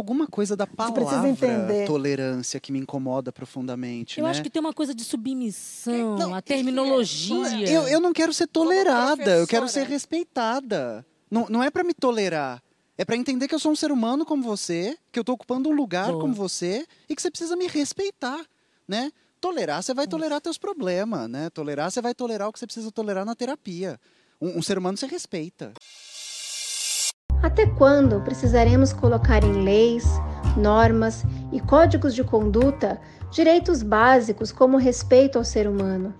alguma coisa da palavra tolerância que me incomoda profundamente. Eu né? acho que tem uma coisa de submissão, não, a terminologia. Eu, eu não quero ser tolerada, eu quero ser respeitada. Não, não é para me tolerar. É para entender que eu sou um ser humano como você, que eu estou ocupando um lugar Boa. como você e que você precisa me respeitar, né? Tolerar, você vai tolerar teus problemas, né? Tolerar, você vai tolerar o que você precisa tolerar na terapia. Um, um ser humano se respeita. Até quando precisaremos colocar em leis, normas e códigos de conduta direitos básicos como respeito ao ser humano?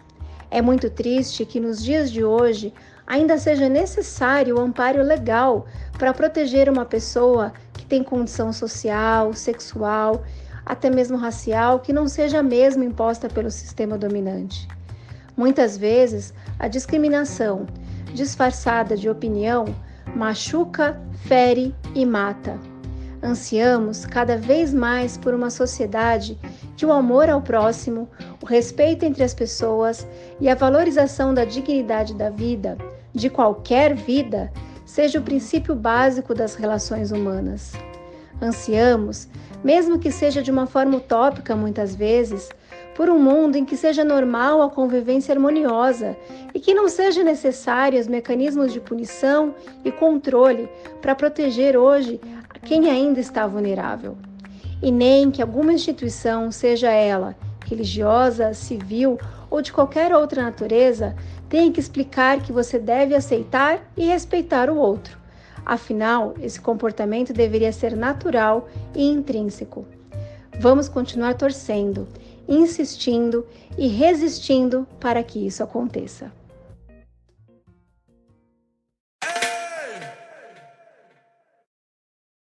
É muito triste que nos dias de hoje ainda seja necessário o amparo legal para proteger uma pessoa que tem condição social, sexual, até mesmo racial, que não seja a mesma imposta pelo sistema dominante. Muitas vezes, a discriminação, disfarçada de opinião, machuca, fere e mata. Ansiamos cada vez mais por uma sociedade que o amor ao próximo, o respeito entre as pessoas e a valorização da dignidade da vida, de qualquer vida, seja o princípio básico das relações humanas. Ansiamos, mesmo que seja de uma forma utópica muitas vezes, por um mundo em que seja normal a convivência harmoniosa e que não sejam necessários mecanismos de punição e controle para proteger hoje quem ainda está vulnerável. E nem que alguma instituição, seja ela religiosa, civil ou de qualquer outra natureza, tenha que explicar que você deve aceitar e respeitar o outro. Afinal, esse comportamento deveria ser natural e intrínseco. Vamos continuar torcendo insistindo e resistindo para que isso aconteça.